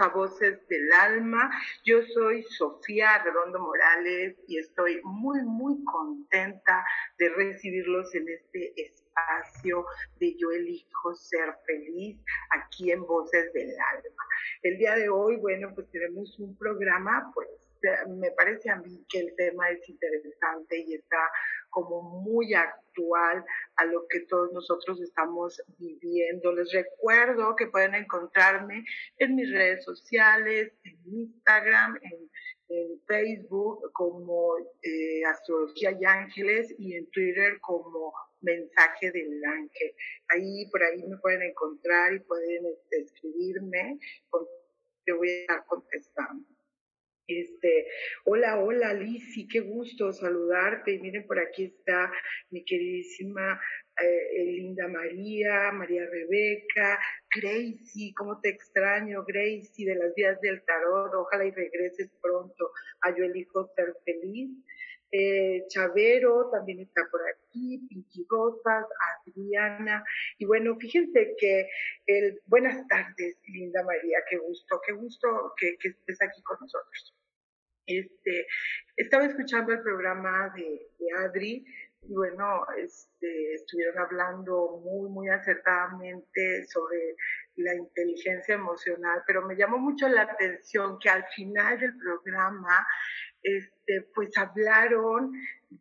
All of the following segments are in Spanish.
A Voces del Alma. Yo soy Sofía Redondo Morales y estoy muy, muy contenta de recibirlos en este espacio de Yo elijo ser feliz aquí en Voces del Alma. El día de hoy, bueno, pues tenemos un programa, pues me parece a mí que el tema es interesante y está como muy actual a lo que todos nosotros estamos viviendo. Les recuerdo que pueden encontrarme en mis redes sociales, en Instagram, en, Facebook como eh, Astrología y Ángeles y en Twitter como Mensaje del Ángel. Ahí, por ahí me pueden encontrar y pueden este, escribirme, yo voy a estar contestando. Este, hola, hola Lizzy, qué gusto saludarte. Y miren, por aquí está mi queridísima eh, Linda María, María Rebeca, Gracie, cómo te extraño, Gracie, de las vías del tarot. Ojalá y regreses pronto a Yo elijo ser feliz. Eh, Chavero también está por aquí, Pinky Rosas, Adriana. Y bueno, fíjense que el, buenas tardes, Linda María, qué gusto, qué gusto que, que estés aquí con nosotros. Este, estaba escuchando el programa de, Adri y bueno, este, estuvieron hablando muy, muy acertadamente sobre la inteligencia emocional, pero me llamó mucho la atención que al final del programa, este, pues hablaron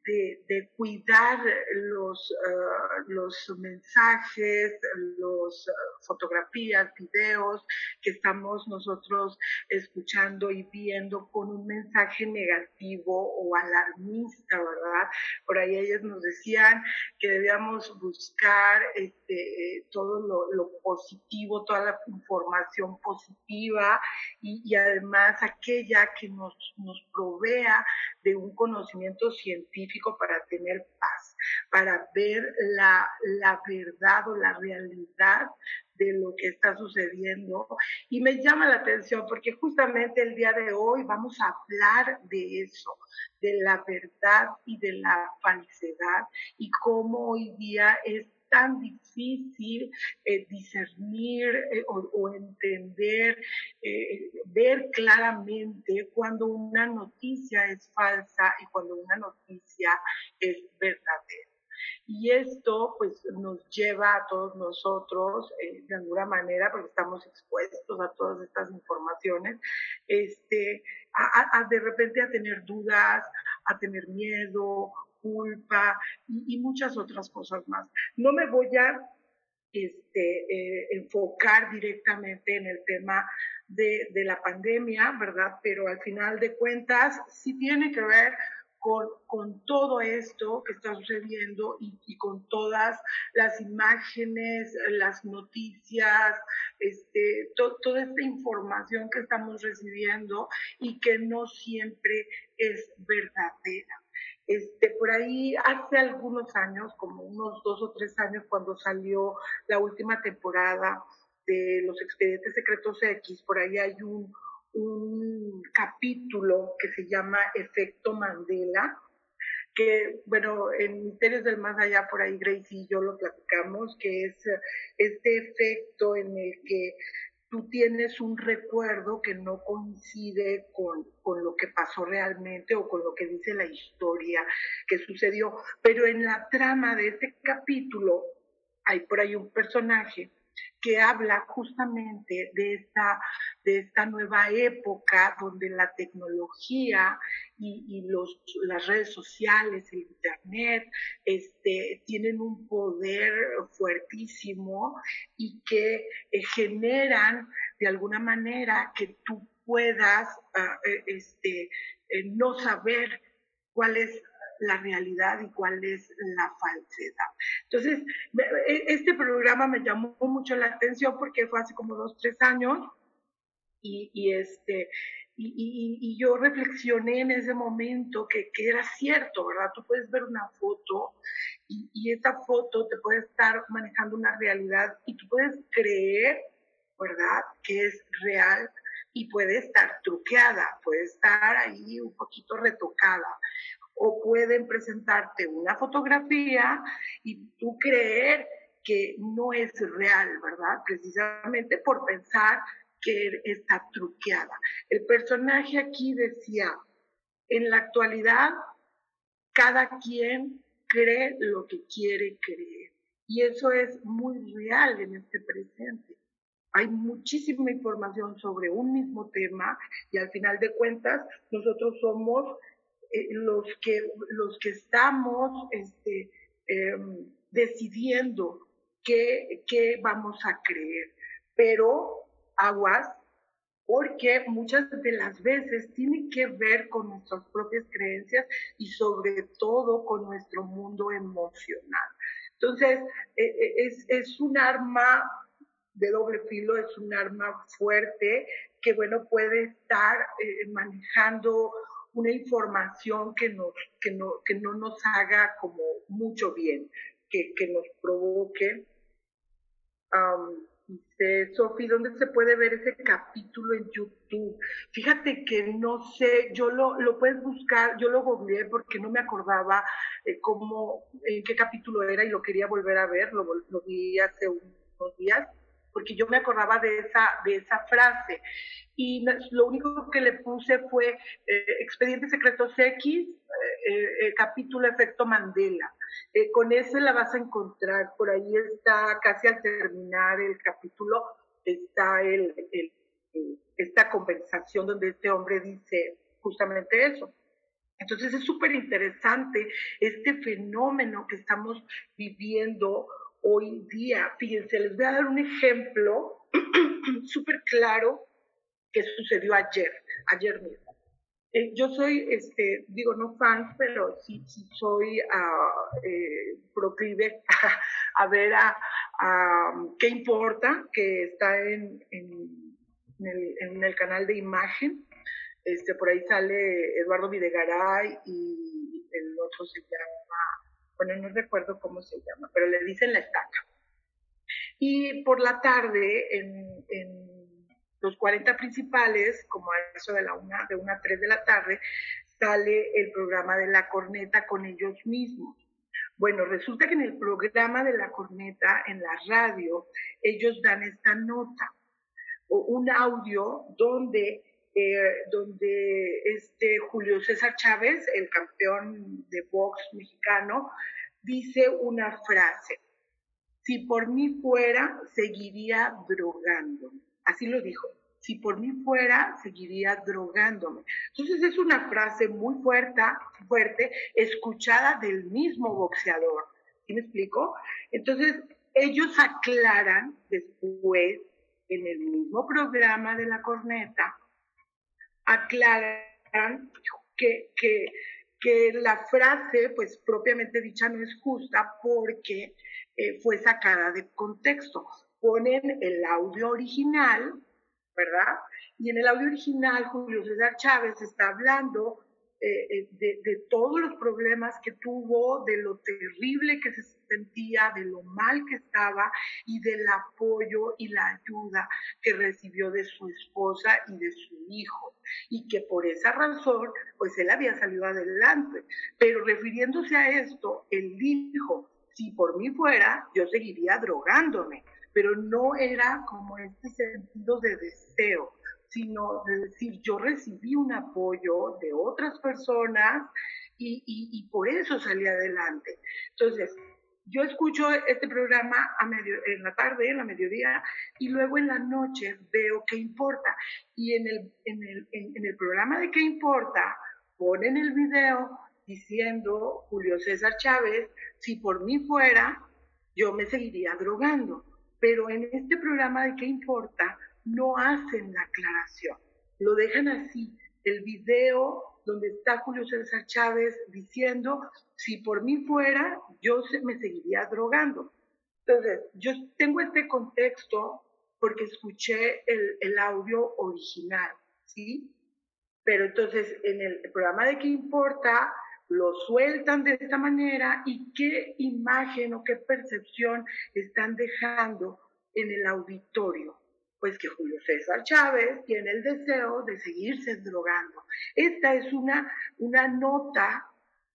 de, cuidar los, ah, los mensajes, las fotografías, videos que estamos nosotros escuchando y viendo con un mensaje negativo o alarmista, ¿verdad? Por ahí ellos nos decían que debíamos buscar este, todo lo, positivo, toda la información positiva y, y además aquella que nos, nos provea de un conocimiento científico para tener paz, para ver la, verdad o la realidad de lo que está sucediendo. Y me llama la atención porque justamente el día de hoy vamos a hablar de eso, de la verdad y de la falsedad y cómo hoy día es tan difícil eh, discernir eh, o, entender, eh, ver claramente cuando una noticia es falsa y cuando una noticia es verdadera. Y esto pues nos lleva a todos nosotros, de alguna manera, porque estamos expuestos a todas estas informaciones, este, a, de repente a tener dudas, a tener miedo culpa y, muchas otras cosas más. No me voy a este, eh, enfocar directamente en el tema de, la pandemia, ¿verdad? Pero al final de cuentas sí tiene que ver con, con, todo esto que está sucediendo y, con todas las imágenes, las noticias, este, toda esta información que estamos recibiendo y que no siempre es verdadera. Este, por ahí hace algunos años, como unos dos o tres años, cuando salió la última temporada de Los Expedientes Secretos X, por ahí hay un, un capítulo que se llama Efecto Mandela, que, bueno, en Misterios del Más Allá, por ahí Grace y yo lo platicamos, que es este efecto en el que tú tienes un recuerdo que no coincide con, lo que pasó realmente o con lo que dice la historia que sucedió. Pero en la trama de este capítulo hay por ahí un personaje que habla justamente de esta de esta nueva época donde la tecnología y, los, las redes sociales, el Internet, este, tienen un poder fuertísimo y que eh, generan de alguna manera que tú puedas ah, eh, este, eh, no saber cuál es la realidad y cuál es la falsedad. Entonces, e, este programa me llamó mucho la atención porque fue hace como dos, tres años y, este, y, yo reflexioné en ese momento que, que, era cierto, ¿verdad? Tú puedes ver una foto y, y esa foto te puede estar manejando una realidad y tú puedes creer, ¿verdad? Que es real y puede estar truqueada, puede estar ahí un poquito retocada o pueden presentarte una fotografía y tú creer que no es real, ¿verdad? Precisamente por pensar que está truqueada. El personaje aquí decía, en la actualidad, cada quien cree lo que quiere creer. Y eso es muy real en este presente. Hay muchísima información sobre un mismo tema y al final de cuentas nosotros somos eh, los, que, los que estamos este, em, decidiendo qué, qué vamos a creer. Pero aguas, porque muchas de las veces tiene que ver con nuestras propias creencias y sobre todo con nuestro mundo emocional. Entonces, e, e, es, es un arma de doble filo, es un arma fuerte que, bueno, puede estar eh, manejando una información que, nos, que, no, que no nos haga como mucho bien, que, que nos provoque. dice Sofi, ¿dónde se puede ver ese capítulo en YouTube? Fíjate que no sé, yo lo, lo puedes buscar, yo lo googleé porque no me acordaba eh, cómo, en qué capítulo era y lo quería volver a ver, lo, lo vi hace unos días porque yo me acordaba de esa, de esa frase. Y lo único que le puse fue eh, Expedientes Secretos X, eh, eh, capítulo Efecto Mandela. con ese la vas a encontrar, por ahí está casi al terminar el capítulo, está el, esta conversación donde este hombre dice justamente eso. Entonces es súper interesante este fenómeno que estamos viviendo hoy día. Fíjense, les voy a dar un ejemplo súper claro que sucedió ayer, ayer mismo. Eh, yo soy, este, digo, no fan, pero sí, soy uh, proclive a, ver a, qué importa que está en, en, el, canal de imagen. Este, por ahí sale Eduardo Videgaray y el otro se llama bueno, no recuerdo cómo se llama, pero le dicen la estaca. Y por la tarde, en, los 40 principales, como a eso de la una, de una a tres de la tarde, sale el programa de la corneta con ellos mismos. Bueno, resulta que en el programa de la corneta, en la radio, ellos dan esta nota, o un audio donde eh, donde este Julio César Chávez, el campeón de box mexicano, dice una frase, si por mí fuera, seguiría drogándome. Así lo dijo, si por mí fuera, seguiría drogándome. Entonces es una frase muy fuerte, fuerte, escuchada del mismo boxeador. ¿Sí me explico? Entonces ellos aclaran después, en el mismo programa de la corneta, aclaran que, que, que la frase, pues propiamente dicha, no es justa porque eh, fue sacada de contexto. Ponen el audio original, ¿verdad? Y en el audio original Julio César Chávez está hablando eh, eh, de, todos los problemas que tuvo, de lo terrible que se sentía, de lo mal que estaba y del apoyo y la ayuda que recibió de su esposa y de su hijo. Y que por esa razón, pues él había salido adelante. Pero refiriéndose a esto, él dijo, si por mí fuera, yo seguiría drogándome. Pero no era como este sentido de deseo, sino de decir, yo recibí un apoyo de otras personas y, y, por eso salí adelante. Entonces, yo escucho este programa a medio, en la tarde, en la mediodía, y luego en la noche veo qué importa. Y en el, en el, en, el programa de qué importa, ponen el video diciendo Julio César Chávez, si por mí fuera, yo me seguiría drogando. Pero en este programa de qué importa, no hacen la aclaración. Lo dejan así. El video donde está Julio César Chávez diciendo, si por mí fuera, yo me seguiría drogando. Entonces, yo tengo este contexto porque escuché el, el audio original, ¿sí? Pero entonces, en el programa de qué importa, lo sueltan de esta manera y qué imagen o qué percepción están dejando en el auditorio pues que Julio César Chávez tiene el deseo de seguirse drogando. Esta es una, una nota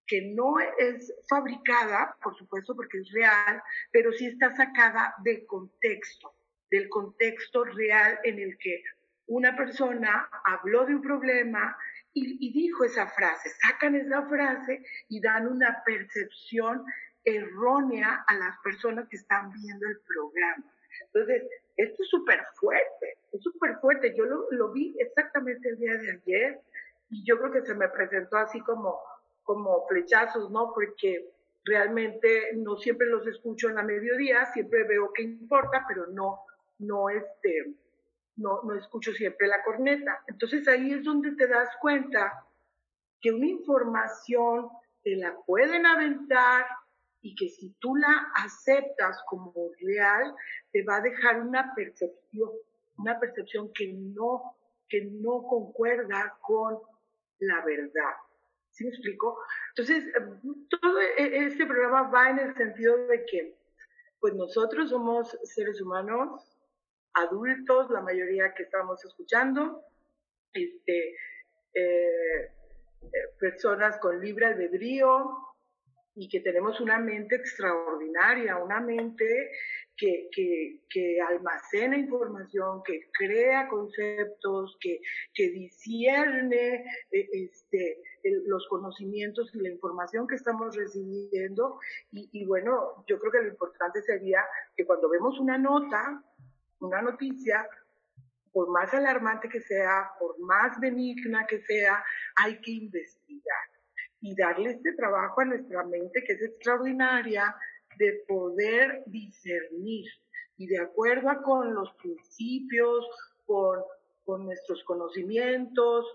que no es fabricada, por supuesto, porque es real, pero sí está sacada del contexto, del contexto real en el que una persona habló de un problema y, y dijo esa frase, sacan esa frase y dan una percepción errónea a las personas que están viendo el programa. Entonces, esto es súper fuerte, es súper fuerte. Yo lo, vi exactamente el día de ayer y yo creo que se me presentó así como, como flechazos, ¿no? Porque realmente no siempre los escucho en la mediodía, siempre veo que importa, pero no, no, este, no, no escucho siempre la corneta. Entonces ahí es donde te das cuenta que una información te la pueden aventar y que si tú la aceptas como real, te va a dejar una percepción, una percepción que no, que no concuerda con la verdad. ¿Sí me explico? Entonces, todo e, este programa va en el sentido de que, pues nosotros somos seres humanos, adultos, la mayoría que estamos escuchando, este, eh, eh, personas con libre albedrío, y que tenemos una mente extraordinaria, una mente que, que, almacena información, que crea conceptos, que, que discierne eh, este, los conocimientos y la información que estamos recibiendo. Y bueno, yo creo que lo importante sería que cuando vemos una nota, una noticia, por más alarmante que sea, por más benigna que sea, hay que investigar y darle este trabajo a nuestra mente que es extraordinaria de poder discernir. Y de acuerdo a con los principios, con, con nuestros conocimientos,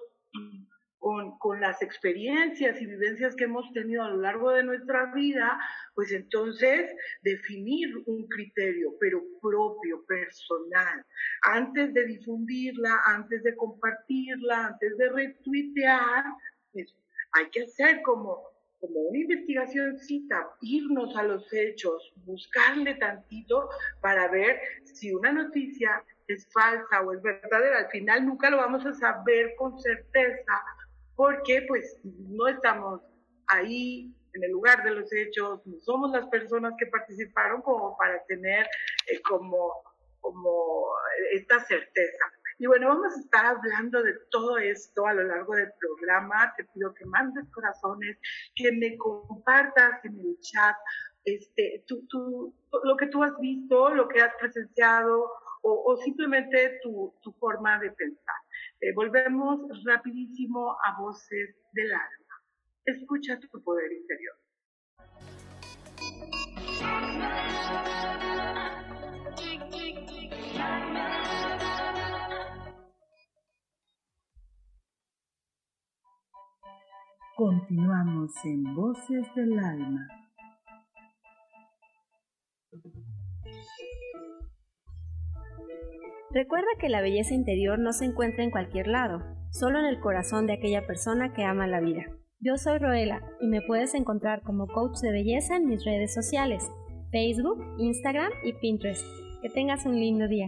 con, con, las experiencias y vivencias que hemos tenido a lo largo de nuestra vida, pues entonces definir un criterio, pero propio, personal, antes de difundirla, antes de compartirla, antes de retuitear, pues hay que hacer como, como una investigación cita, irnos a los hechos, buscarle tantito para ver si una noticia es falsa o es verdadera. Al final nunca lo vamos a saber con certeza porque pues no estamos ahí en el lugar de los hechos, no somos las personas que participaron como para tener eh, como, como esta certeza. Y bueno, vamos a estar hablando de todo esto a lo largo del programa. Te pido que mandes corazones, que me compartas en el chat este, tú, tú, lo que tú has visto, lo que has presenciado o, simplemente tu, tu, forma de pensar. Eh, volvemos rapidísimo a voces del alma. Escucha tu poder interior. Continuamos en Voces del Alma. Recuerda que la belleza interior no se encuentra en cualquier lado, solo en el corazón de aquella persona que ama la vida. Yo soy Roela y me puedes encontrar como coach de belleza en mis redes sociales, Facebook, Instagram y Pinterest. Que tengas un lindo día.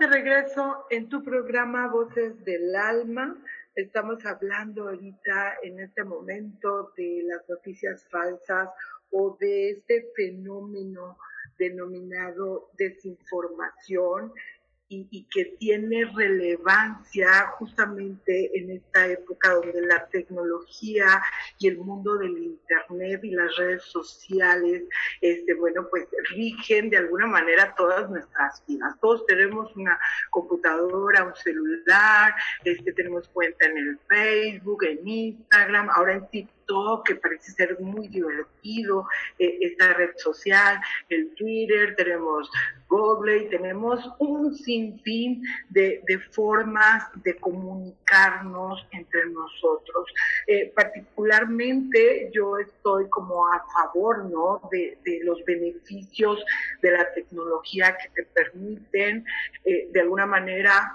De regreso en tu programa Voces del Alma. Estamos hablando ahorita en este momento de las noticias falsas o de este fenómeno denominado desinformación y, que tiene relevancia justamente en esta época donde la tecnología y el mundo del internet y las redes sociales, este, bueno, pues rigen de alguna manera todas nuestras vidas. Todos tenemos una computadora, un celular, este, tenemos cuenta en el Facebook, en Instagram, ahora en TikTok, que parece ser muy divertido, eh, esta red social, el Twitter, tenemos Google y tenemos un sinfín de, formas de comunicarnos entre nosotros. Eh, particularmente yo estoy como a favor ¿no? de, los beneficios de la tecnología que te permiten eh, de alguna manera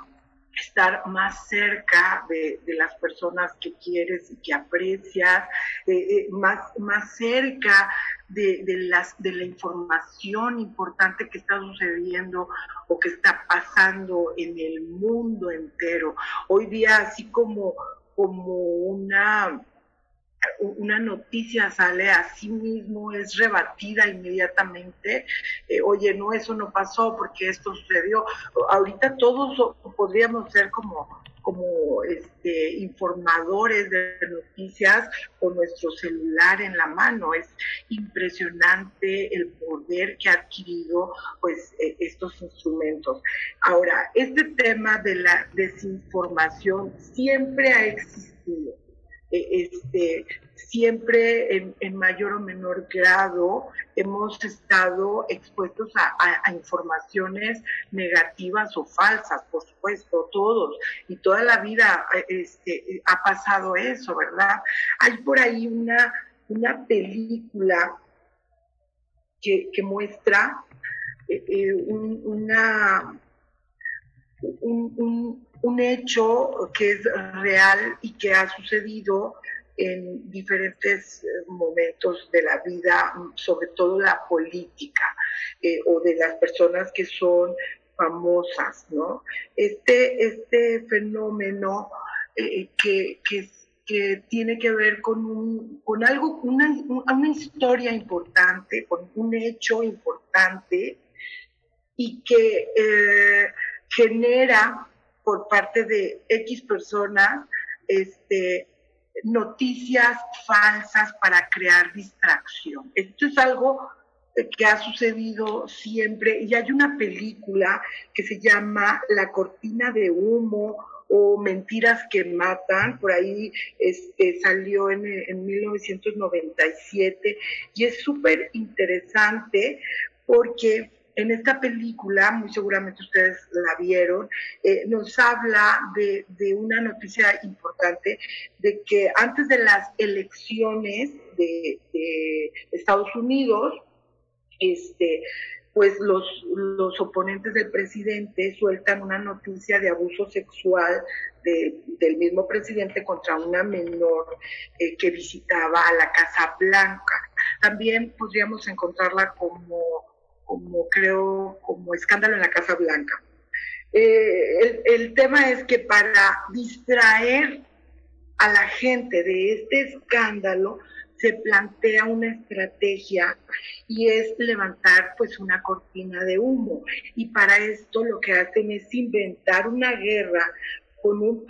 estar más cerca de, las personas que quieres y que aprecias, eh, más, más cerca de, las, de la información importante que está sucediendo o que está pasando en el mundo entero. Hoy día, así como, como una una noticia sale a sí mismo, es rebatida inmediatamente, eh, oye, no, eso no pasó porque esto sucedió. Ahorita todos podríamos ser como como este, informadores de noticias con nuestro celular en la mano. Es impresionante el poder que ha adquirido pues, e, estos instrumentos. Ahora, este tema de la desinformación siempre ha existido. E, este, siempre en, mayor o menor grado hemos estado expuestos a, informaciones negativas o falsas, por supuesto, todos, y toda la vida este, ha pasado eso, ¿verdad? Hay por ahí una, una película que, muestra eh, eh, un, una, un, un hecho que es real y que ha sucedido en diferentes eh, momentos de la vida, sobre todo la política eh, o de las personas que son famosas, ¿no? Este, este fenómeno eh, que, que, tiene que ver con, un, con algo, una, una historia importante, con un hecho importante y que genera por parte de X personas este, noticias falsas para crear distracción. Esto es algo que ha sucedido siempre y hay una película que se llama La cortina de humo o Mentiras que matan, por ahí este, salió en, en 1997 y es súper interesante porque en esta película, muy seguramente ustedes la vieron, eh, nos habla de, una noticia importante de que antes de las elecciones de, Estados Unidos, este, pues los, los oponentes del presidente sueltan una noticia de abuso sexual del mismo presidente contra una menor eh, que visitaba a la Casa Blanca. También podríamos encontrarla como, como creo, como escándalo en la Casa Blanca. Eh, el, el tema es que para distraer a la gente de este escándalo, se plantea una estrategia y es levantar pues una cortina de humo. Y para esto lo que hacen es inventar una guerra con un,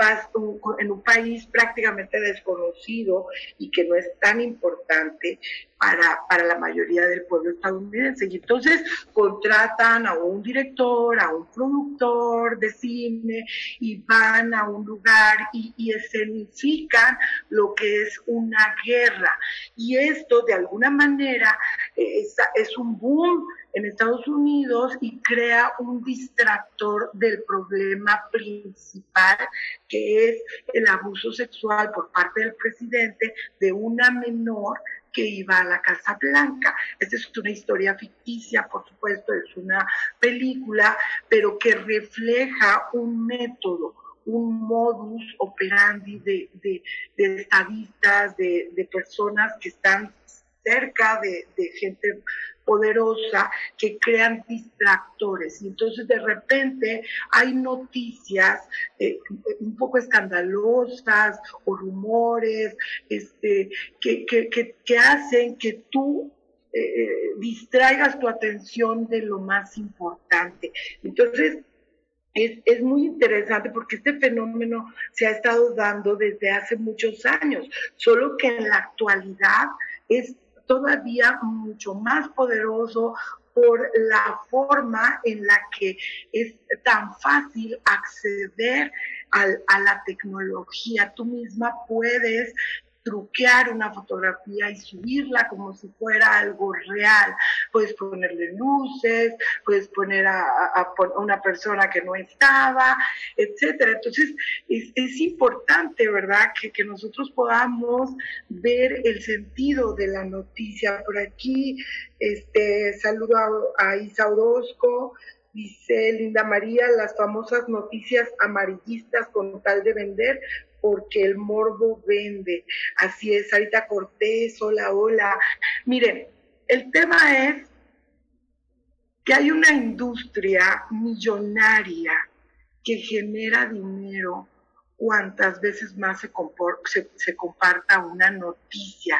en un país prácticamente desconocido y que no es tan importante para, para la mayoría del pueblo estadounidense. Y entonces contratan a un director, a un productor de cine y van a un lugar y, escenifican lo que es una guerra. Y esto de alguna manera es, es un boom en Estados Unidos y crea un distractor del problema principal, que es el abuso sexual por parte del presidente de una menor que iba a la Casa Blanca. Esta es una historia ficticia, por supuesto, es una película, pero que refleja un método, un modus operandi de, de, estadistas, de, de, personas que están cerca de, de gente poderosa que crean distractores. Y entonces de repente hay noticias eh, un poco escandalosas o rumores este, que, que, que, hacen que tú eh, distraigas tu atención de lo más importante. Entonces, es, es, muy interesante porque este fenómeno se ha estado dando desde hace muchos años, solo que en la actualidad es todavía mucho más poderoso por la forma en la que es tan fácil acceder a la tecnología. Tú misma puedes truquear una fotografía y subirla como si fuera algo real. Puedes ponerle luces, puedes poner a, una persona que no estaba, etcétera. Entonces, es, es importante, ¿verdad?, que, que, nosotros podamos ver el sentido de la noticia. Por aquí, este, saludo a, a Isa Orozco, dice Linda María, las famosas noticias amarillistas con tal de vender, porque el morbo vende. Así es, Sarita Cortés, hola, hola. Miren, el tema es que hay una industria millonaria que genera dinero cuantas veces más se, se, comparta una noticia.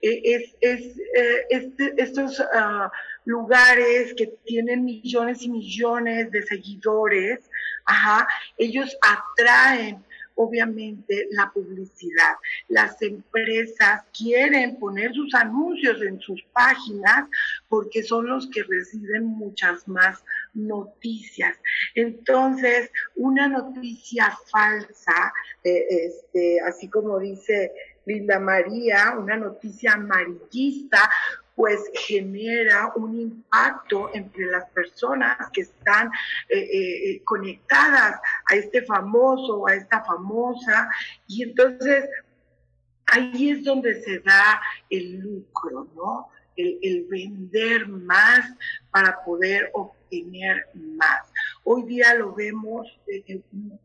E, es, es, eh, este, estos uh, lugares que tienen millones y millones de seguidores, ajá, ellos atraen obviamente la publicidad. Las empresas quieren poner sus anuncios en sus páginas porque son los que reciben muchas más noticias. Entonces, una noticia falsa, eh, este, así como dice Linda María, una noticia amarillista, pues genera un impacto entre las personas que están eh, eh, conectadas a este famoso a esta famosa. Y entonces ahí es donde se da el lucro, ¿no? El vender más para poder obtener más. Hoy día lo vemos eh,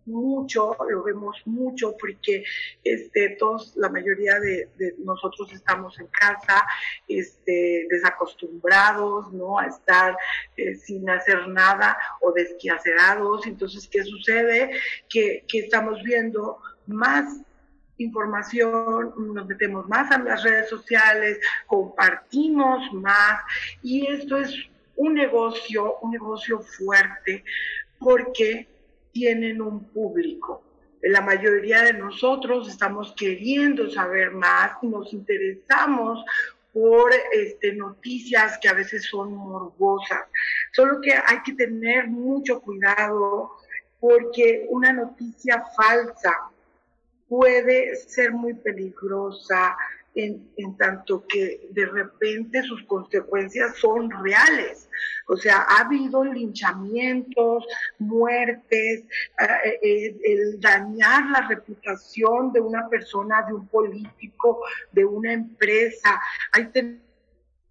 mucho, lo vemos mucho porque este, todos, la mayoría de, de, nosotros estamos en casa, este, desacostumbrados, ¿no? A estar eh, sin hacer nada o desquiacerados. Entonces, ¿qué sucede? Que, que estamos viendo más información, nos metemos más en las redes sociales, compartimos más y esto es un negocio, un negocio fuerte, porque tienen un público. La mayoría de nosotros estamos queriendo saber más y nos interesamos por este, noticias que a veces son morbosas. Solo que hay que tener mucho cuidado porque una noticia falsa puede ser muy peligrosa, en, tanto que de repente sus consecuencias son reales. O sea, ha habido linchamientos, muertes, eh, eh, el dañar la reputación de una persona, de un político, de una empresa. Ahí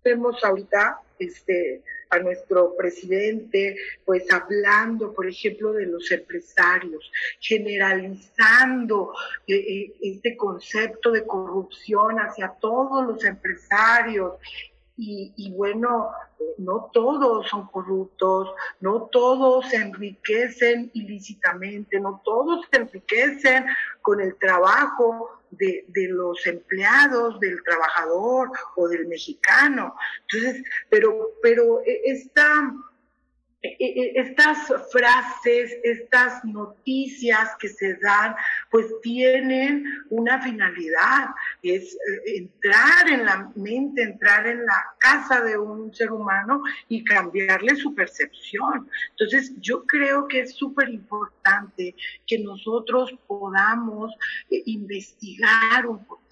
tenemos ahorita este, nuestro presidente, pues hablando, por ejemplo, de los empresarios, generalizando eh, eh, este concepto de corrupción hacia todos los empresarios. Y, y, bueno, no todos son corruptos, no todos se enriquecen ilícitamente, no todos se enriquecen con el trabajo de, de, los empleados, del trabajador o del mexicano. Entonces, pero, pero e, esta estas frases, estas noticias que se dan, pues tienen una finalidad, es eh, entrar en la mente, entrar en la casa de un ser humano y cambiarle su percepción. Entonces, yo creo que es súper importante que nosotros podamos eh, investigar un poco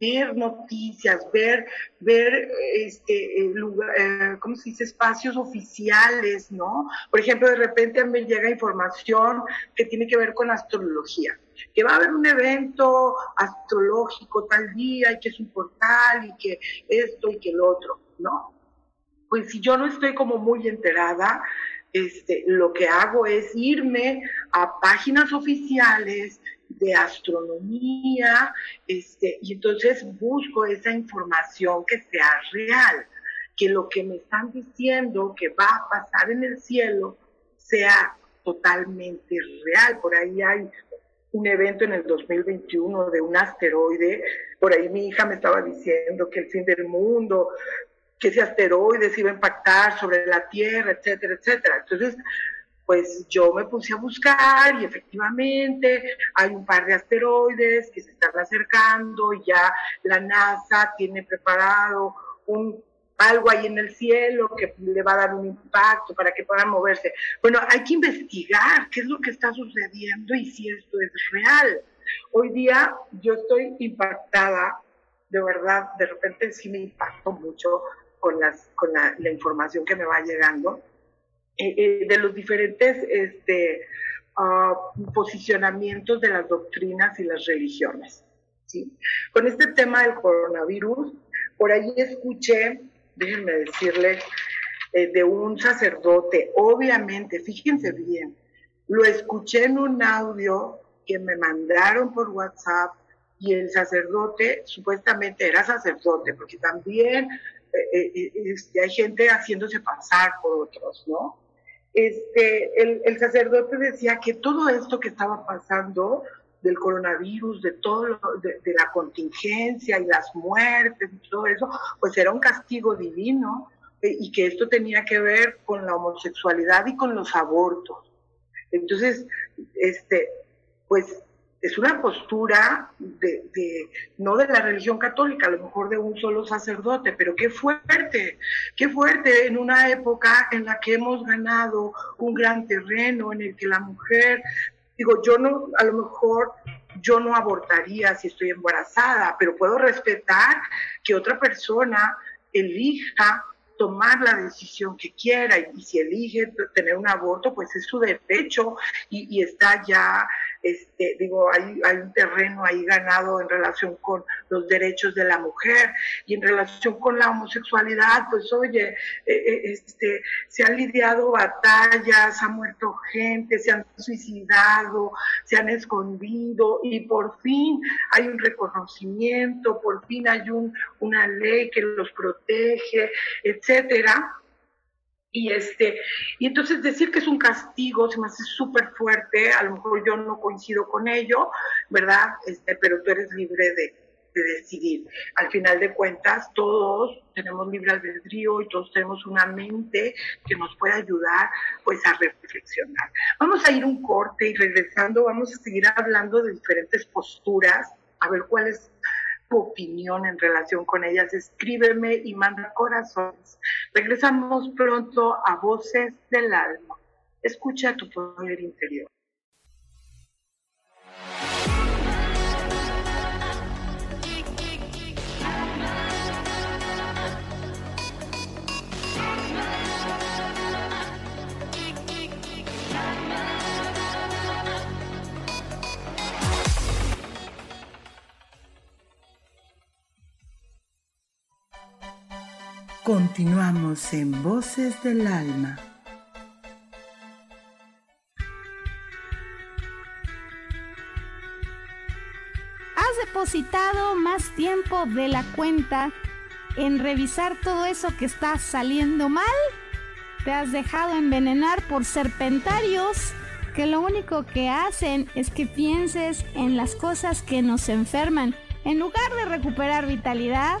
ver noticias, ver, ver este, eh, lugar, eh, ¿cómo se dice? Espacios oficiales, ¿no? Por ejemplo, de repente mí llega información que tiene que ver con astrología, que va a haber un evento astrológico tal día y que es un portal y que esto y que el otro, ¿no? Pues si yo no estoy como muy enterada, este, lo que hago es irme a páginas oficiales de astronomía, este, y entonces busco esa información que sea real, que lo que me están diciendo que va a pasar en el cielo sea totalmente real. Por ahí hay un evento en el 2021 de un asteroide, por ahí mi hija me estaba diciendo que el fin del mundo, que ese asteroide se iba a impactar sobre la Tierra, etcétera, etcétera. Entonces, pues yo me puse a buscar y efectivamente hay un par de asteroides que se están acercando, ya la NASA tiene preparado un algo ahí en el cielo que le va a dar un impacto para que puedan moverse. Bueno, hay que investigar qué es lo que está sucediendo y si esto es real. Hoy día yo estoy impactada, de verdad, de repente sí me impacto mucho con, las, con la información que me va llegando eh, eh, de los diferentes este, uh, posicionamientos de las doctrinas y las religiones. ¿sí? Con este tema del coronavirus, por ahí escuché, déjenme decirles, eh, de un sacerdote, obviamente, fíjense bien, lo escuché en un audio que me mandaron por WhatsApp y el sacerdote supuestamente era sacerdote, porque también este, hay gente haciéndose pasar por otros, ¿no? Este, el, sacerdote decía que todo esto que estaba pasando del coronavirus, de todo de, la contingencia y las muertes y todo eso, pues era un castigo divino eh, y que esto tenía que ver con la homosexualidad y con los abortos. Entonces, este, pues es una postura de, no de la religión católica, a lo mejor de un solo sacerdote, pero qué fuerte, qué fuerte en una época en la que hemos ganado un gran terreno, en el que la mujer, digo, yo no, a lo mejor yo no abortaría si estoy embarazada, pero puedo respetar que otra persona elija tomar la decisión que quiera y, si elige tener un aborto, pues es su derecho y, está ya este, digo, hay, hay un terreno ahí ganado en relación con los derechos de la mujer y en relación con la homosexualidad, pues oye, eh, eh, este, se han lidiado batallas, ha muerto gente, se han suicidado, se han escondido y por fin hay un reconocimiento, por fin hay un, una ley que los protege, etcétera y, este, y entonces decir que es un castigo se me hace súper fuerte, a lo mejor yo no coincido con ello, ¿verdad? Este, pero tú eres libre de, de decidir. Al final de cuentas, todos tenemos libre albedrío y todos tenemos una mente que nos puede ayudar pues a reflexionar. Vamos a ir un corte y regresando vamos a seguir hablando de diferentes posturas, a ver cuál es opinión en relación con ellas. Escríbeme y manda corazones. Regresamos pronto a Voces del Alma. Escucha tu poder interior. Continuamos en Voces del Alma. ¿Has depositado más tiempo de la cuenta en revisar todo eso que está saliendo mal? ¿Te has dejado envenenar por serpentarios que lo único que hacen es que pienses en las cosas que nos enferman en lugar de recuperar vitalidad?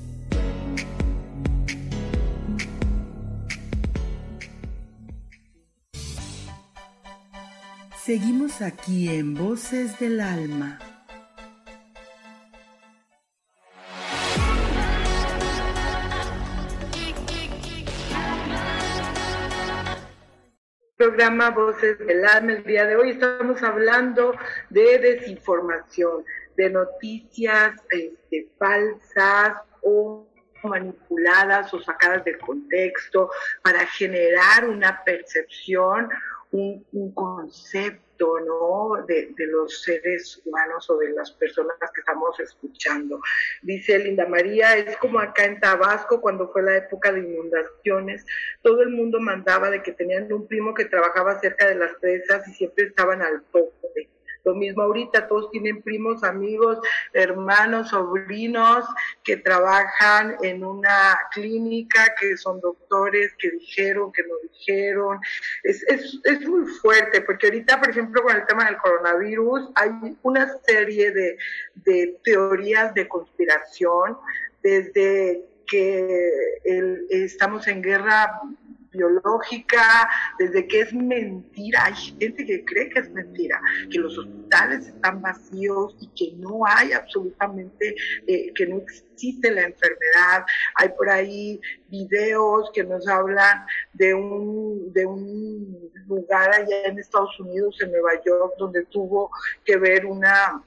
Seguimos aquí en Voces del Alma. Programa Voces del Alma. El día de hoy estamos hablando de desinformación, de noticias este, falsas o manipuladas o sacadas del contexto para generar una percepción un, concepto, ¿no? De, de, los seres humanos o de las personas que estamos escuchando. Dice Linda María, es como acá en Tabasco cuando fue la época de inundaciones, todo el mundo mandaba de que tenían un primo que trabajaba cerca de las presas y siempre estaban al tope lo mismo ahorita, todos tienen primos, amigos, hermanos, sobrinos que trabajan en una clínica, que son doctores, que dijeron, que no dijeron. Es, es, es muy fuerte, porque ahorita, por ejemplo, con el tema del coronavirus, hay una serie de, de teorías de conspiración, desde que el, estamos en guerra biológica, desde que es mentira. Hay gente que cree que es mentira, que los hospitales están vacíos y que no hay absolutamente, eh, que no existe la enfermedad. Hay por ahí videos que nos hablan de un, de un lugar allá en Estados Unidos, en Nueva York, donde tuvo que ver una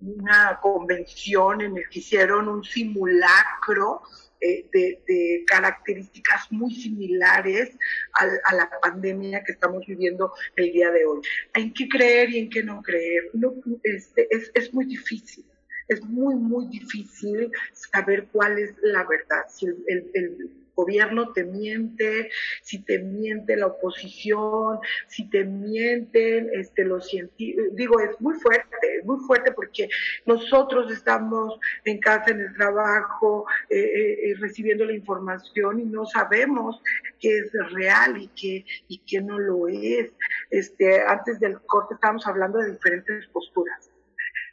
una convención en el que hicieron un simulacro eh, de, características muy similares a, la pandemia que estamos viviendo el día de hoy. ¿En qué creer y en qué no creer? No, este, es, es muy difícil es muy, muy difícil saber cuál es la verdad. Si el, gobierno te miente, si te miente la oposición, si te mienten este, los científicos. Digo, es muy fuerte, muy fuerte porque nosotros estamos en casa, en el trabajo, eh, eh, eh, recibiendo la información y no sabemos qué es real y qué, y qué no lo es. Este, antes del corte estábamos hablando de diferentes posturas.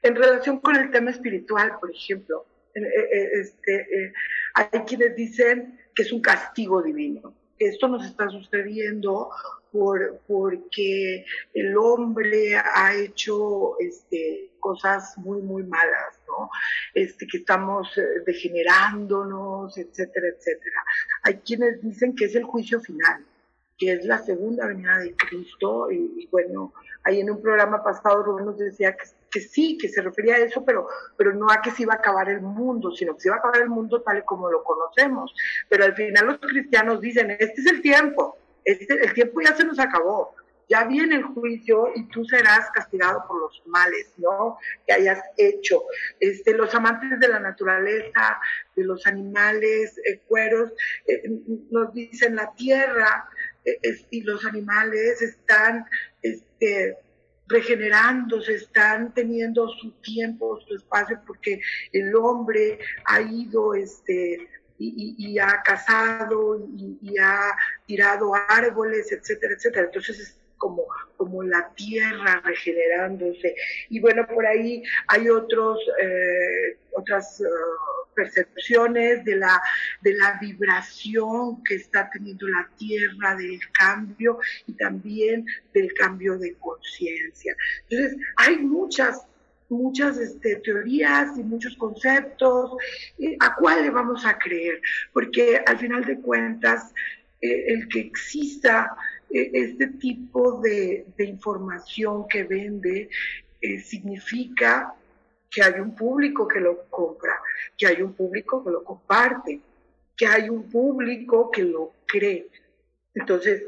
En relación con el tema espiritual, por ejemplo, este, hay quienes dicen que es un castigo divino. Esto nos está sucediendo por, porque el hombre ha hecho este, cosas muy, muy malas, ¿no? Este, que estamos eh, degenerándonos, etcétera, etcétera. Hay quienes dicen que es el juicio final, que es la segunda venida de Cristo, y, bueno, ahí en un programa pasado Rubén nos decía que, que, sí, que se refería a eso, pero, pero no a que se iba a acabar el mundo, sino que se iba a acabar el mundo tal y como lo conocemos. Pero al final los cristianos dicen, este es el tiempo, este, el tiempo ya se nos acabó, ya viene el juicio y tú serás castigado por los males, ¿no? Que hayas hecho. Este, los amantes de la naturaleza, de los animales, eh, cueros, eh, nos dicen la tierra y los animales están este, regenerándose, están teniendo su tiempo, su espacio, porque el hombre ha ido este, y, ha cazado y, ha tirado árboles, etcétera, etcétera. Entonces es como, como la tierra regenerándose. Y bueno, por ahí hay otros, eh, otras... Eh, percepciones de la, de la vibración que está teniendo la Tierra, del cambio y también del cambio de conciencia. Entonces, hay muchas muchas este, teorías y muchos conceptos. ¿A cuál le vamos a creer? Porque al final de cuentas, eh, el que exista eh, este tipo de, información que vende eh, significa que hay un público que lo compra, que hay un público que lo comparte, que hay un público que lo cree. Entonces,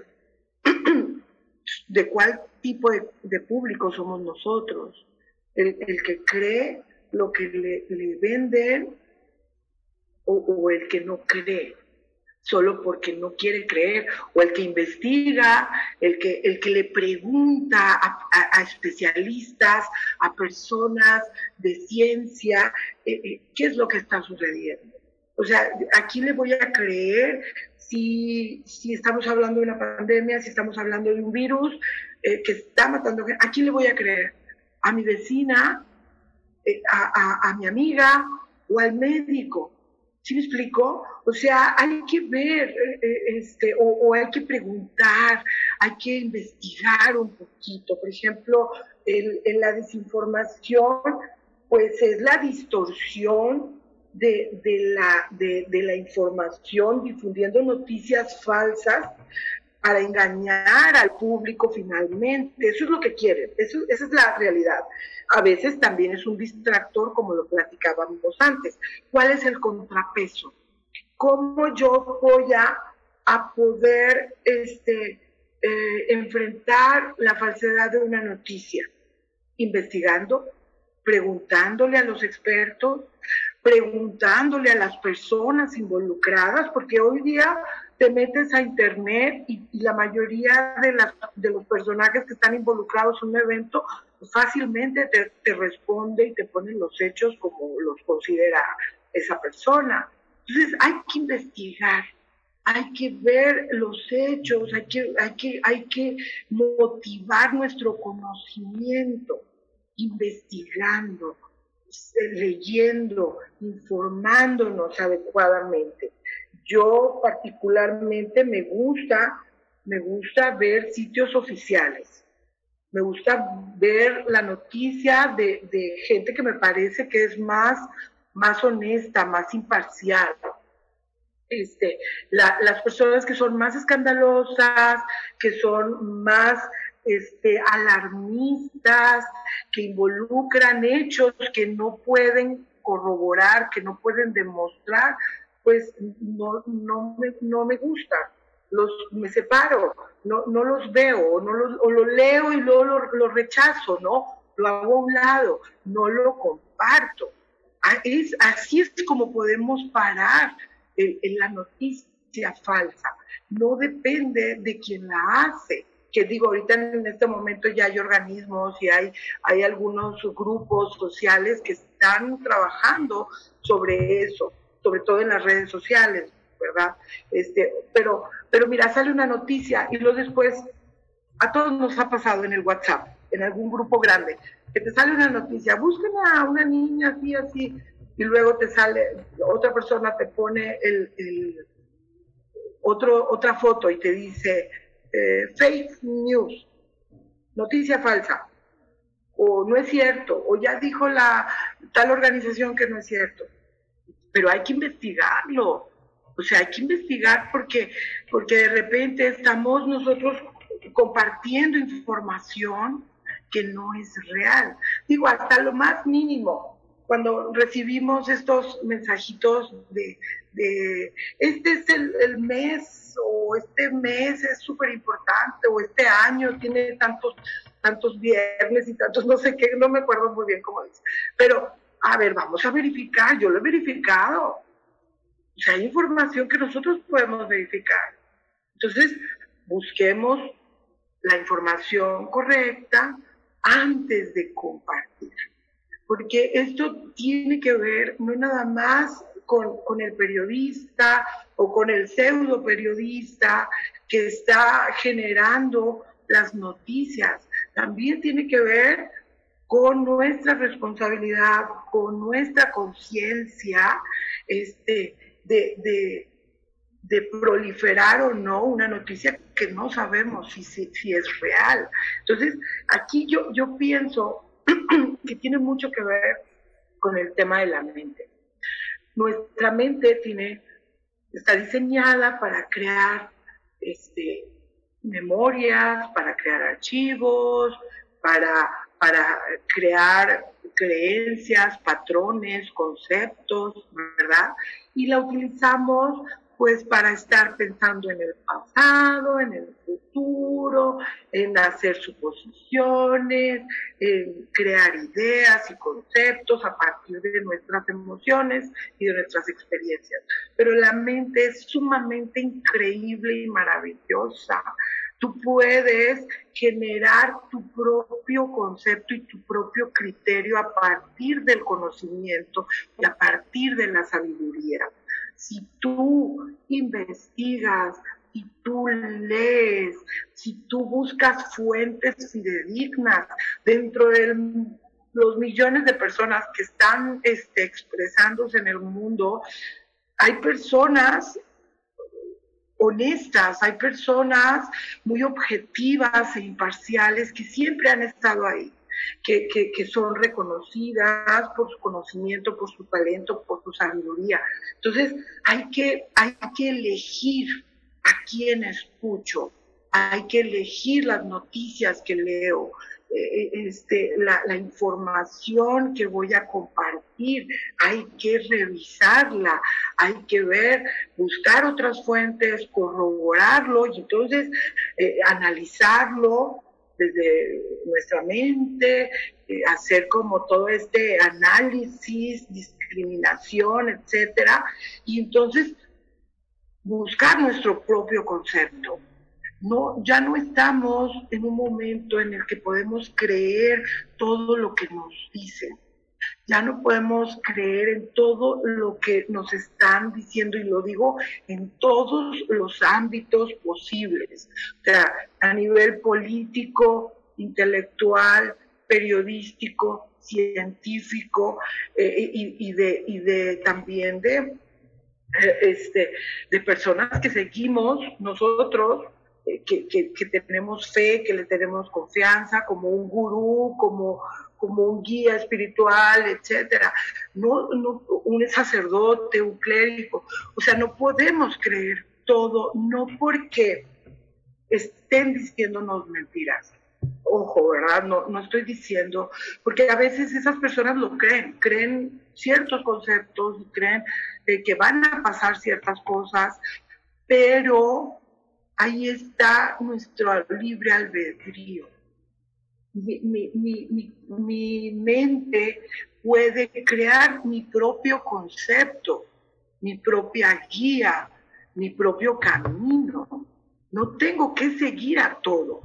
¿de cuál tipo de, público somos nosotros? El, que cree lo que le, venden o el que no cree solo porque no quiere creer, o el que investiga, el que, el que le pregunta a, especialistas, a personas de ciencia, eh, eh, qué es lo que está sucediendo. O sea, ¿a quién le voy a creer si, si estamos hablando de una pandemia, si estamos hablando de un virus eh, que está matando ¿A quién le voy a creer? ¿A mi vecina? a, a mi amiga? ¿O al médico? ¿Sí me explico? O sea, hay que ver, eh, eh, este, o, hay que preguntar, hay que investigar un poquito. Por ejemplo, en la desinformación, pues es la distorsión de, la, de, la información, difundiendo noticias falsas para engañar al público finalmente. Eso es lo que quieren, eso, esa es la realidad. A veces también es un distractor, como lo platicábamos antes. ¿Cuál es el contrapeso? ¿Cómo yo voy a, poder este, eh, enfrentar la falsedad de una noticia? Investigando, preguntándole a los expertos, preguntándole a las personas involucradas, porque hoy día te metes a internet y, la mayoría de, los personajes que están involucrados en un evento pues fácilmente te, te, responde y te pone los hechos como los considera esa persona. Entonces hay que investigar, hay que ver los hechos, hay que, hay que, hay que motivar nuestro conocimiento, investigando, leyendo, informándonos adecuadamente. Yo particularmente me gusta, me gusta ver sitios oficiales. Me gusta ver la noticia de, gente que me parece que es más, más honesta, más imparcial. Este, las personas que son más escandalosas, que son más este, alarmistas, que involucran hechos que no pueden corroborar, que no pueden demostrar, pues no, no, me, no me gusta. Los, me separo, no, no los veo, no los, o lo leo y luego lo, rechazo, ¿no? Lo hago a un lado, no lo comparto. Es, así es como podemos parar la noticia noticia falsa. No depende de quien la hace que digo, ahorita en este momento ya hay organismos y hay, hay algunos grupos sociales que están trabajando sobre eso, sobre todo en las redes sociales, ¿verdad? Este, pero, pero mira, sale una noticia y luego después a todos nos ha pasado en el WhatsApp, en algún grupo grande, que te sale una noticia, busquen a una niña así, así, y luego te sale, otra persona te pone el, otro, otra foto y te dice, eh, fake news, noticia falsa, o no es cierto, o ya dijo la tal organización que no es cierto. Pero hay que investigarlo, o sea, hay que investigar porque, porque de repente estamos nosotros compartiendo información que no es real. Digo, hasta lo más mínimo, cuando recibimos estos mensajitos de, este es el, el mes o este mes es súper importante o este año tiene tantos, tantos viernes y tantos no sé qué, no me acuerdo muy bien cómo dice. Pero, a ver, vamos a verificar, yo lo he verificado. O sea, hay información que nosotros podemos verificar. Entonces, busquemos la información correcta antes de compartir. Porque esto tiene que ver no nada más con, con el periodista o con el pseudo periodista que está generando las noticias. También tiene que ver con nuestra responsabilidad, con nuestra conciencia este, de, de, de, proliferar o no una noticia que no sabemos si, si, si es real. Entonces, aquí yo, yo pienso que tiene mucho que ver con el tema de la mente. Nuestra mente tiene está diseñada para crear este, memorias, para crear archivos, para, para crear creencias, patrones, conceptos, ¿verdad? Y la utilizamos pues para estar pensando en el pasado, en el futuro, en hacer suposiciones, en crear ideas y conceptos a partir de nuestras emociones y de nuestras experiencias. Pero la mente es sumamente increíble y maravillosa. Tú puedes generar tu propio concepto y tu propio criterio a partir del conocimiento y a partir de la sabiduría si tú investigas, si tú lees, si tú buscas fuentes fidedignas dentro de los millones de personas que están este, expresándose en el mundo, hay personas honestas, hay personas muy objetivas e imparciales que siempre han estado ahí que, son reconocidas por su conocimiento, por su talento, por su sabiduría. Entonces, hay que, hay que elegir a quién escucho, hay que elegir las noticias que leo, eh, este, la, la, información que voy a compartir, hay que revisarla, hay que ver, buscar otras fuentes, corroborarlo y entonces eh, analizarlo desde nuestra mente, eh, hacer como todo este análisis, discriminación, etcétera, y entonces buscar nuestro propio concepto. No, ya no estamos en un momento en el que podemos creer todo lo que nos dicen ya no podemos creer en todo lo que nos están diciendo y lo digo en todos los ámbitos posibles, a nivel político, intelectual, periodístico, científico eh, y, de, y de también de, eh, este, de personas que seguimos nosotros eh, que, que, que, tenemos fe, que le tenemos confianza, como un gurú, como, como un guía espiritual, etcétera, no, no, un sacerdote, un clérigo, o sea, no podemos creer todo, no porque estén diciéndonos mentiras. Ojo, ¿verdad? No, no estoy diciendo, porque a veces esas personas lo creen, creen ciertos conceptos, creen que van a pasar ciertas cosas, pero ahí está nuestro libre albedrío mi, mi, mi, mente puede crear mi propio concepto, mi propia guía, mi propio camino. No tengo que seguir a todos.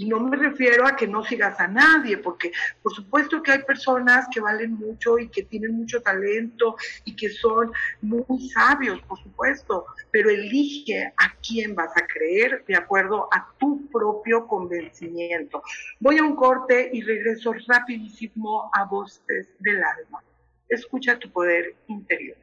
Y no me refiero a que no sigas a nadie, porque por supuesto que hay personas que valen mucho y que tienen mucho talento y que son muy sabios, por supuesto, pero elige a quién vas a creer de acuerdo a tu propio convencimiento. Voy a un corte y regreso rapidísimo a Voces del Alma. Escucha tu poder interior.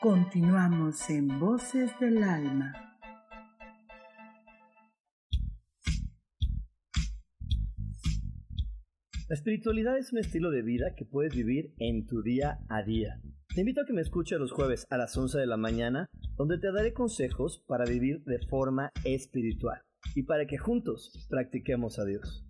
Continuamos en Voces del Alma. La espiritualidad es un estilo de vida que puedes vivir en tu día a día. Te invito a que me escuches los jueves a las 11 de la mañana, donde te daré consejos para vivir de forma espiritual y para que juntos practiquemos a Dios.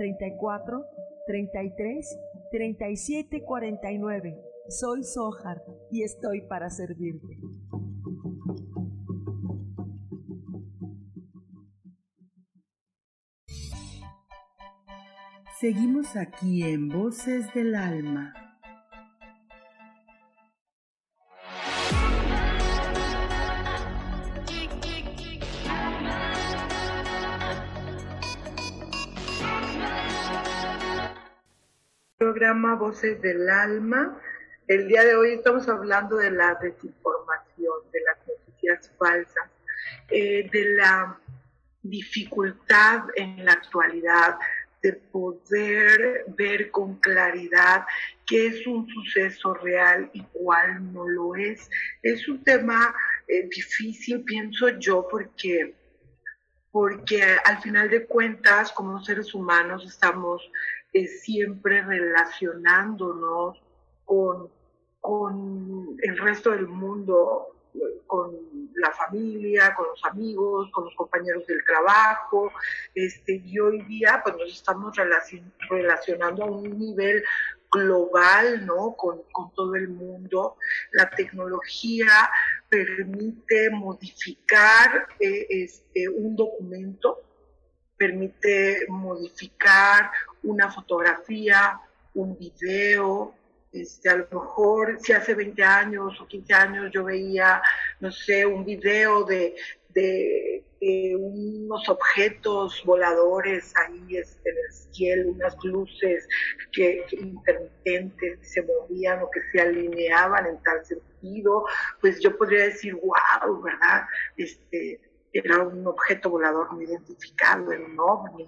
34 33 37 49 soy Sohar y estoy para servirte. Seguimos aquí en Voces del Alma. Programa Voces del Alma el día de hoy estamos hablando de la desinformación, de las noticias falsas, eh, de la dificultad en la actualidad de poder ver con claridad qué es un suceso real y cuál no lo es. Es un tema eh, difícil, pienso yo, porque, porque al final de cuentas, como seres humanos, estamos eh, siempre relacionándonos con con el resto del mundo, con la familia, con los amigos, con los compañeros del trabajo, este, y hoy día pues nos estamos relacionando a un nivel global, ¿no? Con, con, todo el mundo. La tecnología permite modificar eh, este, un documento, permite modificar una fotografía, un video, este, a lo mejor si hace 20 años o 15 años yo veía, no sé, un video de, unos objetos voladores ahí este, en el cielo, unas luces que, intermitentes se movían o que se alineaban en tal sentido, pues yo podría decir, wow, ¿verdad? Este, era un objeto volador no identificado, era un ovni,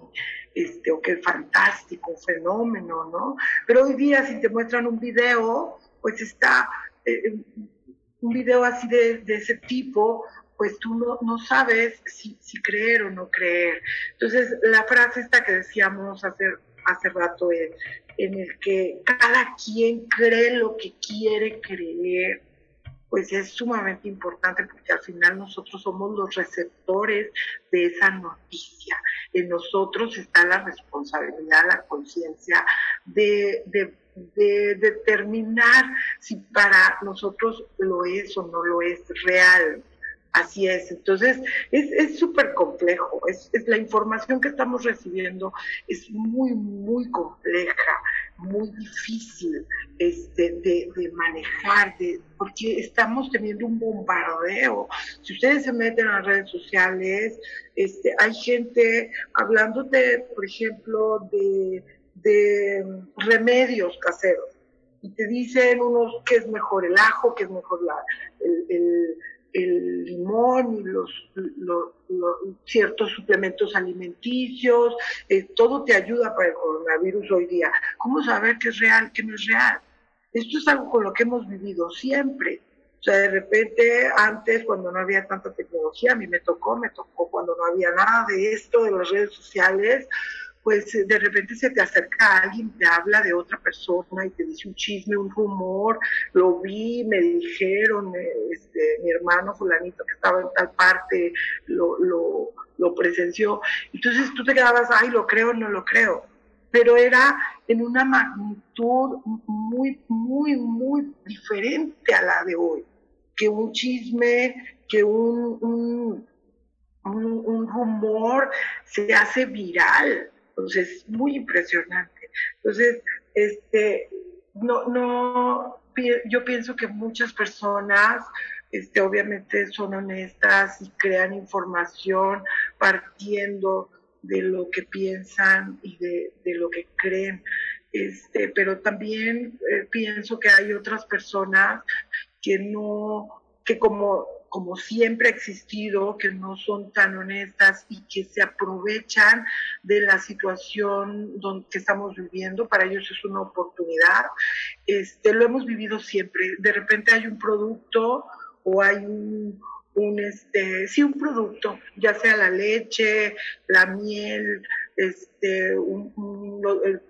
este, o qué fantástico, un fenómeno, ¿no? Pero hoy día si te muestran un video, pues está eh, un video así de, ese tipo, pues tú no, no sabes si, si, creer o no creer. Entonces, la frase esta que decíamos hace, hace rato es, en el que cada quien cree lo que quiere creer, pues es sumamente importante porque al final nosotros somos los receptores de esa noticia. En nosotros está la responsabilidad, la conciencia de, de, determinar si para nosotros lo es o no lo es real. Así es, entonces es súper complejo, es, la información que estamos recibiendo es muy, muy compleja, muy difícil este, de, de, manejar, de, porque estamos teniendo un bombardeo. Si ustedes se meten a las redes sociales, este, hay gente hablándote, por ejemplo, de, de remedios caseros y te dicen unos que es mejor el ajo, que es mejor la, el el limón y los, ciertos suplementos alimenticios, eh, todo te ayuda para el coronavirus hoy día. ¿Cómo saber qué es real, qué no es real? Esto es algo con lo que hemos vivido siempre. O sea, de repente, antes, cuando no había tanta tecnología, a mí me tocó, me tocó cuando no había nada de esto, de las redes sociales, pues eh, de repente se te acerca alguien, te habla de otra persona y te dice un chisme, un rumor, lo vi, me dijeron, eh, este, mi hermano fulanito que estaba en tal parte, lo, lo, lo presenció. Entonces tú te quedabas, ay, lo creo, no lo creo. Pero era en una magnitud muy, muy, muy diferente a la de hoy. Que un chisme, que un, un, un rumor se hace viral entonces, muy impresionante. Entonces, este, no, no, yo pienso que muchas personas, este, obviamente son honestas y crean información partiendo de lo que piensan y de, de lo que creen. Este, pero también eh, pienso que hay otras personas que no, que como como siempre ha existido, que no son tan honestas y que se aprovechan de la situación donde, que estamos viviendo. Para ellos es una oportunidad. Este, lo hemos vivido siempre. De repente hay un producto o hay un, un este, sí, un producto, ya sea la leche, la miel, este,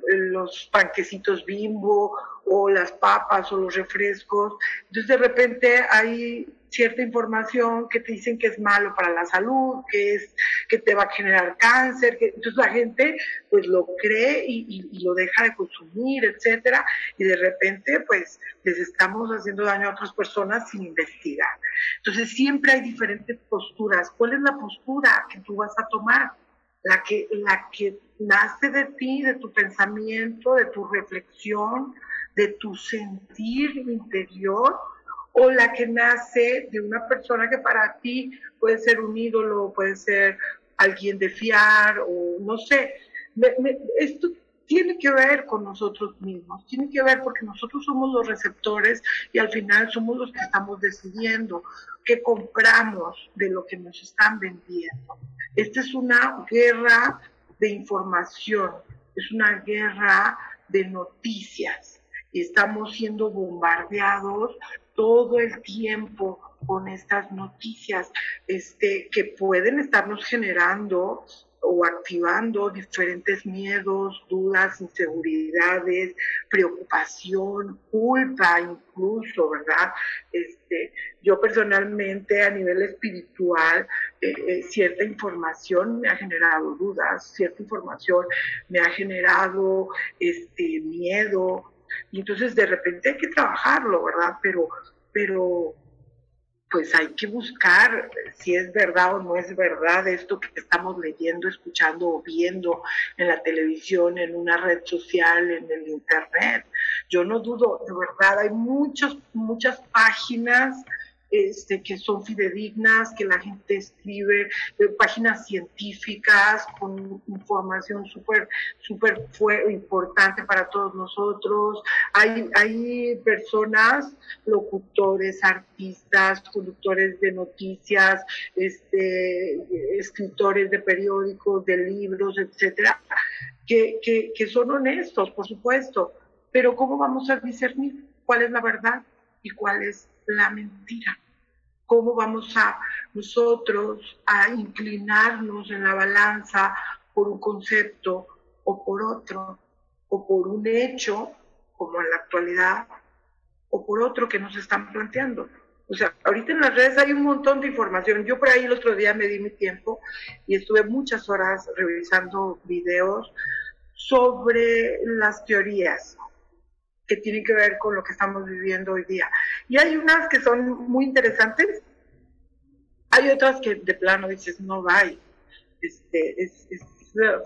los panquecitos bimbo o las papas o los refrescos. Entonces de repente hay cierta información que te dicen que es malo para la salud, que es que te va a generar cáncer, que, entonces la gente pues lo cree y, y, lo deja de consumir, etcétera, y de repente pues les estamos haciendo daño a otras personas sin investigar. Entonces siempre hay diferentes posturas. ¿Cuál es la postura que tú vas a tomar? La que, la que nace de ti, de tu pensamiento, de tu reflexión, de tu sentir interior, o la que nace de una persona que para ti puede ser un ídolo, puede ser alguien de fiar o no sé. esto tiene que ver con nosotros mismos, tiene que ver porque nosotros somos los receptores y al final somos los que estamos decidiendo qué compramos de lo que nos están vendiendo. Esta es una guerra de información, es una guerra de noticias y estamos siendo bombardeados todo el tiempo con estas noticias este, que pueden estarnos generando o activando diferentes miedos, dudas, inseguridades, preocupación, culpa incluso, ¿verdad? Este, yo personalmente a nivel espiritual, eh, eh, cierta información me ha generado dudas, cierta información me ha generado este, miedo, y entonces de repente hay que trabajarlo, ¿verdad? Pero, pero pues hay que buscar si es verdad o no es verdad esto que estamos leyendo, escuchando o viendo en la televisión, en una red social, en el internet. Yo no dudo, de verdad, hay muchas, muchas páginas este, que son fidedignas, que la gente escribe, eh, páginas científicas con información súper, súper importante para todos nosotros. Hay, hay personas, locutores, artistas, conductores de noticias, este, escritores de periódicos, de libros, etcétera, que, que, que son honestos, por supuesto, pero ¿cómo vamos a discernir cuál es la verdad y cuál es la mentira? Cómo vamos a nosotros a inclinarnos en la balanza por un concepto o por otro, o por un hecho, como en la actualidad, o por otro que nos están planteando. O sea, ahorita en las redes hay un montón de información. Yo por ahí el otro día me di mi tiempo y estuve muchas horas revisando videos sobre las teorías, que tienen que ver con lo que estamos viviendo hoy día. Y hay unas que son muy interesantes, hay otras que de plano dices, no va, este, es, es,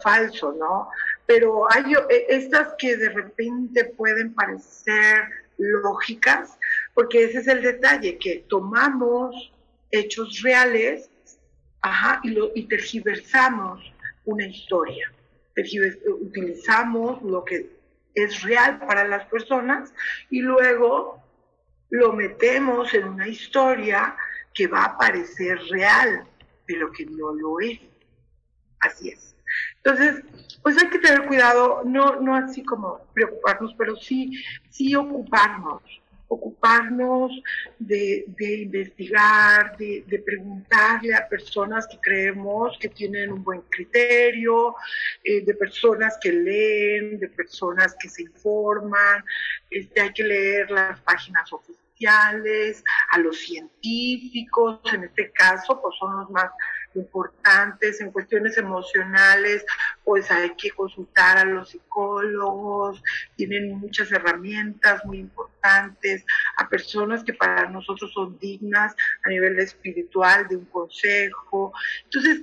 falso, ¿no? Pero hay e, estas que de repente pueden parecer lógicas, porque ese es el detalle, que tomamos hechos reales ajá, y, lo, y tergiversamos una historia. utilizamos lo que es real para las personas y luego lo metemos en una historia que va a parecer real, pero que no lo es. Así es. Entonces, pues hay que tener cuidado, no, no así como preocuparnos, pero sí, sí ocuparnos, ocuparnos de, investigar, de, de, preguntarle a personas que creemos que tienen un buen criterio, eh, de personas que leen, de personas que se informan, este, hay que leer las páginas oficiales, a los científicos, en este caso, pues son los más importantes en cuestiones emocionales, pues hay que consultar a los psicólogos, tienen muchas herramientas muy importantes, a personas que para nosotros son dignas a nivel espiritual, de un consejo. Entonces,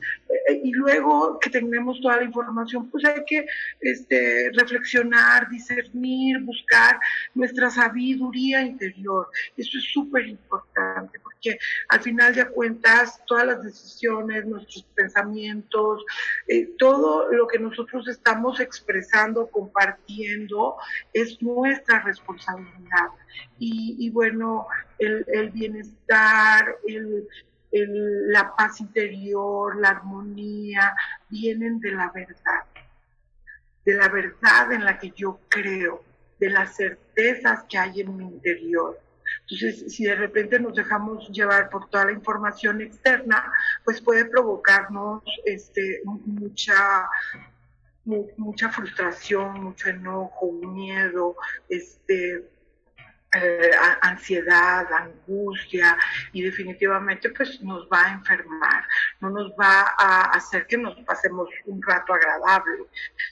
eh, y luego que tenemos toda la información, pues hay que este, reflexionar, discernir, buscar nuestra sabiduría interior. Eso es súper importante porque al final de cuentas todas las decisiones, nuestros pensamientos, eh, todo lo que nosotros estamos expresando, compartiendo, es nuestra responsabilidad. Y, bueno, el, bienestar, la paz interior, la armonía, vienen de la verdad, de la verdad en la que yo creo, de las certezas que hay en mi interior. Entonces, si de repente nos dejamos llevar por toda la información externa, pues puede provocarnos este, mucha mucha frustración, mucho enojo, miedo, este, eh, ansiedad, angustia y definitivamente pues nos va a enfermar, no nos va a hacer que nos pasemos un rato agradable,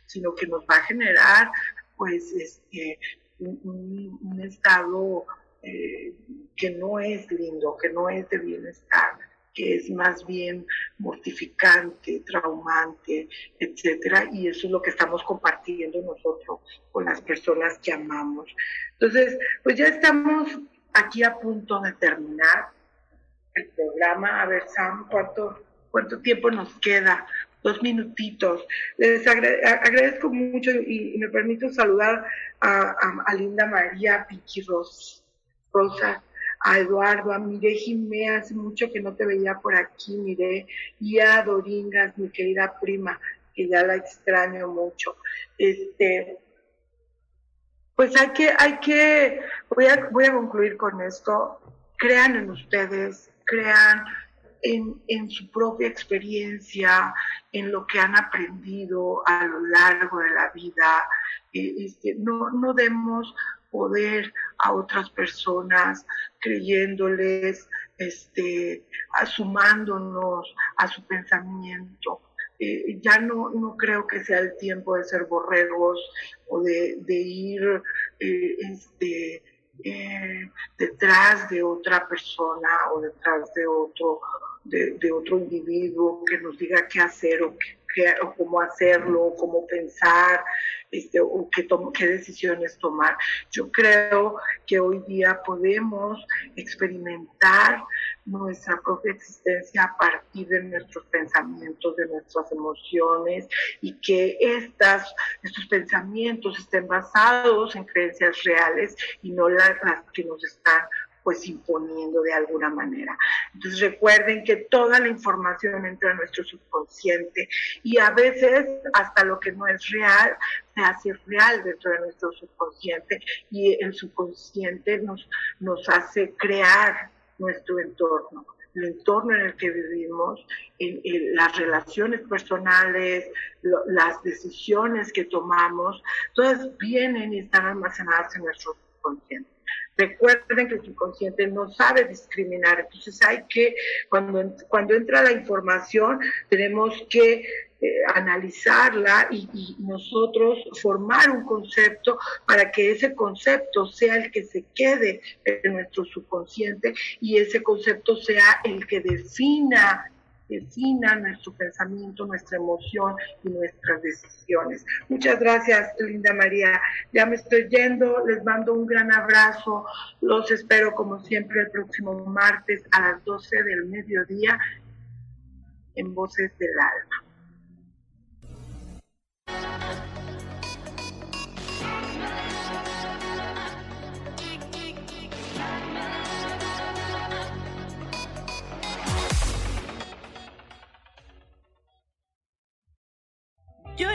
sino que nos va a generar pues este, un estado que no es lindo, que no es de bienestar, que es más bien mortificante, traumante, etcétera, y eso es lo que estamos compartiendo nosotros con las personas que amamos. Entonces, pues ya estamos aquí a punto de terminar el programa. A ver, Sam, ¿cuánto, cuánto tiempo nos queda? Dos minutitos. Les agradezco mucho y, me permito saludar a, a Linda María Piquiros Rosa, a Eduardo, a Mire Jimé, mucho que no te veía por aquí, Mire, y a Doringas, mi querida prima, que ya la extraño mucho. Este, pues hay que, hay que, voy a, voy a concluir con esto, crean en ustedes, crean en, en, su propia experiencia, en lo que han aprendido a lo largo de la vida. Eh, este, no, no demos poder a otras personas, creyéndoles, este, sumándonos a su pensamiento. Eh, ya no, no creo que sea el tiempo de ser borregos o de, ir eh, este, eh, detrás de otra persona o detrás de otro, de, otro individuo que nos diga qué hacer o cómo hacerlo, cómo pensar, este, o qué, decisiones tomar. Yo creo que hoy día podemos experimentar nuestra propia existencia a partir de nuestros pensamientos, de nuestras emociones y que estas, estos pensamientos estén basados en creencias reales y no las, las que nos están pues imponiendo de alguna manera. Entonces recuerden que toda la información entra en nuestro subconsciente y a veces hasta lo que no es real se hace real dentro de nuestro subconsciente y el subconsciente nos, nos hace crear nuestro entorno el entorno en el que vivimos, las relaciones personales, las decisiones que tomamos, todas vienen y están almacenadas en nuestro subconsciente. Recuerden que el subconsciente no sabe discriminar, entonces hay que, cuando, cuando entra la información, tenemos que eh, analizarla y, y, nosotros formar un concepto para que ese concepto sea el que se quede en nuestro subconsciente y ese concepto sea el que defina nuestro pensamiento, nuestra emoción y nuestras decisiones. Muchas gracias, Linda María. Ya me estoy yendo, les mando un gran abrazo. Los espero como siempre el próximo martes a las 12 del mediodía en Voces del Alma.